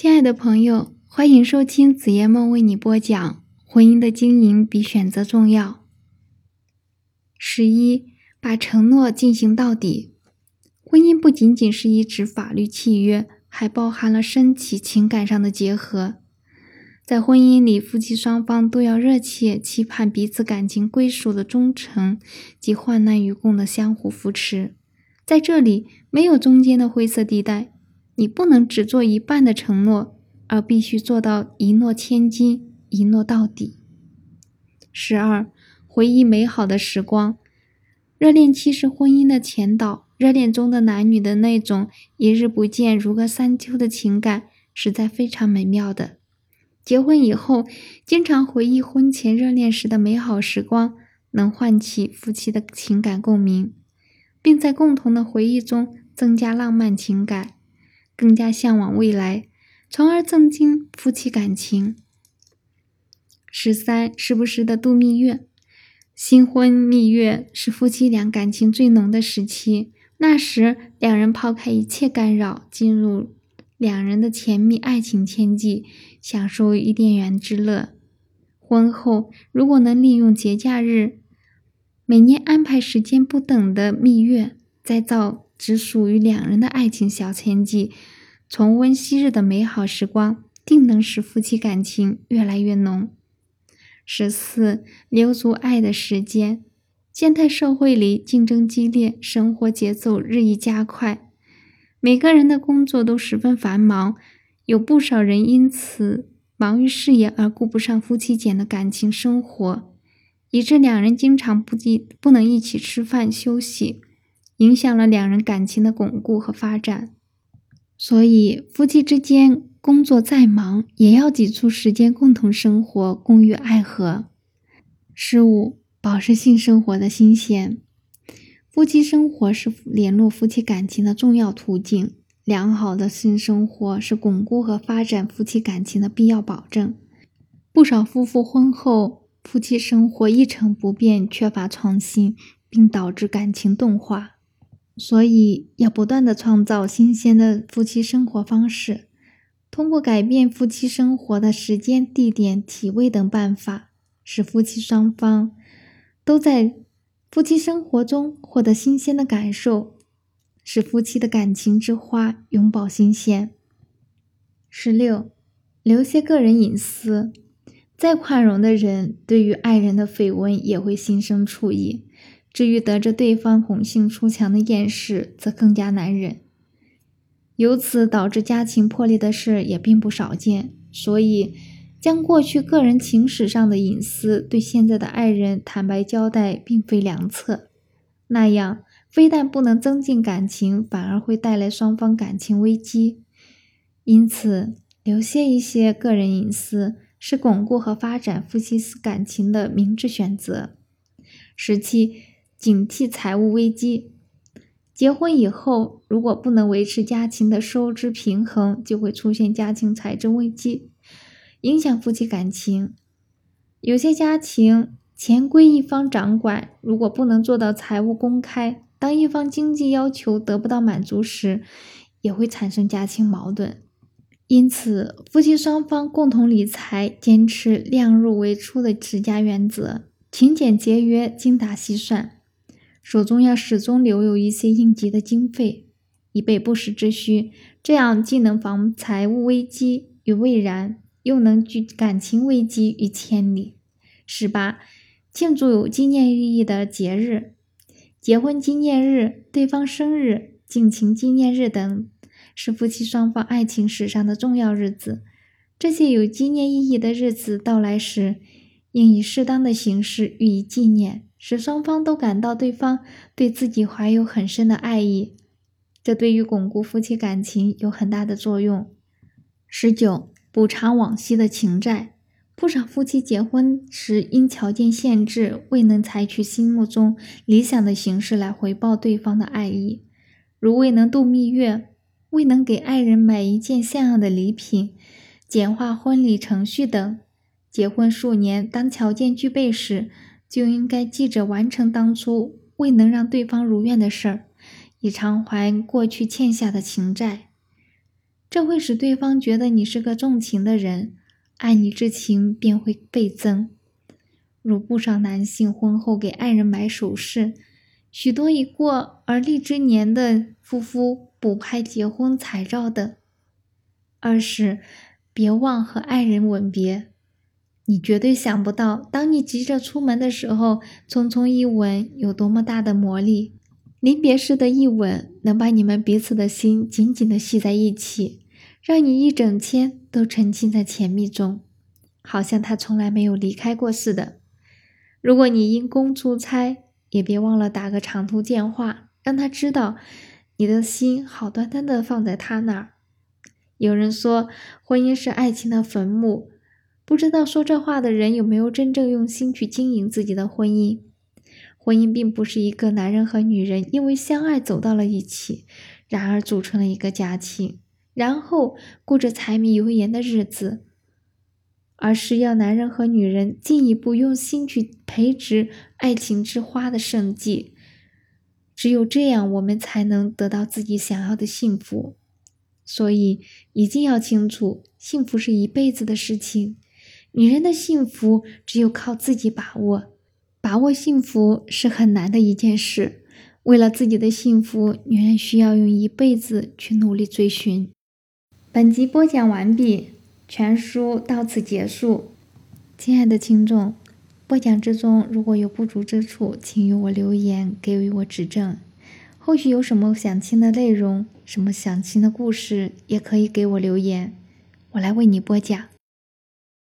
亲爱的朋友，欢迎收听子夜梦为你播讲婚姻的经营比选择重要。十一，把承诺进行到底。婚姻不仅仅是一纸法律契约，还包含了身体、情感上的结合。在婚姻里，夫妻双方都要热切期盼彼此感情归属的忠诚及患难与共的相互扶持。在这里，没有中间的灰色地带。你不能只做一半的承诺，而必须做到一诺千金，一诺到底。十二，回忆美好的时光。热恋期是婚姻的前导，热恋中的男女的那种一日不见如隔三秋的情感，实在非常美妙的。结婚以后，经常回忆婚前热恋时的美好时光，能唤起夫妻的情感共鸣，并在共同的回忆中增加浪漫情感。更加向往未来，从而增进夫妻感情。十三，时不时的度蜜月。新婚蜜月是夫妻俩感情最浓的时期，那时两人抛开一切干扰，进入两人的甜蜜爱情天际，享受伊甸园之乐。婚后，如果能利用节假日，每年安排时间不等的蜜月，再造。只属于两人的爱情小天地，重温昔日的美好时光，定能使夫妻感情越来越浓。十四，留足爱的时间。现代社会里竞争激烈，生活节奏日益加快，每个人的工作都十分繁忙，有不少人因此忙于事业而顾不上夫妻间的感情生活，以致两人经常不一不能一起吃饭休息。影响了两人感情的巩固和发展，所以夫妻之间工作再忙，也要挤出时间共同生活，共浴爱河。十五，保持性生活的新鲜。夫妻生活是联络夫妻感情的重要途径，良好的性生活是巩固和发展夫妻感情的必要保证。不少夫妇婚后夫妻生活一成不变，缺乏创新，并导致感情钝化。所以，要不断的创造新鲜的夫妻生活方式，通过改变夫妻生活的时间、地点、体位等办法，使夫妻双方都在夫妻生活中获得新鲜的感受，使夫妻的感情之花永葆新鲜。十六，留些个人隐私。再宽容的人，对于爱人的绯闻也会心生醋意。至于得知对方哄性出墙的厌世，则更加难忍。由此导致家庭破裂的事也并不少见。所以，将过去个人情史上的隐私对现在的爱人坦白交代，并非良策。那样非但不能增进感情，反而会带来双方感情危机。因此，留下一些个人隐私是巩固和发展夫妻感情的明智选择。十七。警惕财务危机。结婚以后，如果不能维持家庭的收支平衡，就会出现家庭财政危机，影响夫妻感情。有些家庭钱归一方掌管，如果不能做到财务公开，当一方经济要求得不到满足时，也会产生家庭矛盾。因此，夫妻双方共同理财，坚持量入为出的持家原则，勤俭节约，精打细算。手中要始终留有一些应急的经费，以备不时之需。这样既能防财务危机于未然，又能拒感情危机于千里。十八，庆祝有纪念意义的节日，结婚纪念日、对方生日、敬情纪念日等，是夫妻双方爱情史上的重要日子。这些有纪念意义的日子到来时，应以适当的形式予以纪念。使双方都感到对方对自己怀有很深的爱意，这对于巩固夫妻感情有很大的作用。十九，补偿往昔的情债。不少夫妻结婚时因条件限制，未能采取心目中理想的形式来回报对方的爱意，如未能度蜜月，未能给爱人买一件像样的礼品，简化婚礼程序等。结婚数年，当条件具备时，就应该记着完成当初未能让对方如愿的事儿，以偿还过去欠下的情债。这会使对方觉得你是个重情的人，爱你之情便会倍增。如不少男性婚后给爱人买首饰，许多已过而立之年的夫妇补拍结婚彩照等。二是别忘和爱人吻别。你绝对想不到，当你急着出门的时候，匆匆一吻有多么大的魔力。临别时的一吻，能把你们彼此的心紧紧地系在一起，让你一整天都沉浸在甜蜜中，好像他从来没有离开过似的。如果你因公出差，也别忘了打个长途电话，让他知道你的心好端端的放在他那儿。有人说，婚姻是爱情的坟墓。不知道说这话的人有没有真正用心去经营自己的婚姻？婚姻并不是一个男人和女人因为相爱走到了一起，然而组成了一个家庭，然后过着柴米油盐的日子，而是要男人和女人进一步用心去培植爱情之花的生计。只有这样，我们才能得到自己想要的幸福。所以，一定要清楚，幸福是一辈子的事情。女人的幸福只有靠自己把握，把握幸福是很难的一件事。为了自己的幸福，女人需要用一辈子去努力追寻。本集播讲完毕，全书到此结束。亲爱的听众，播讲之中如果有不足之处，请与我留言，给予我指正。后续有什么想听的内容，什么想听的故事，也可以给我留言，我来为你播讲。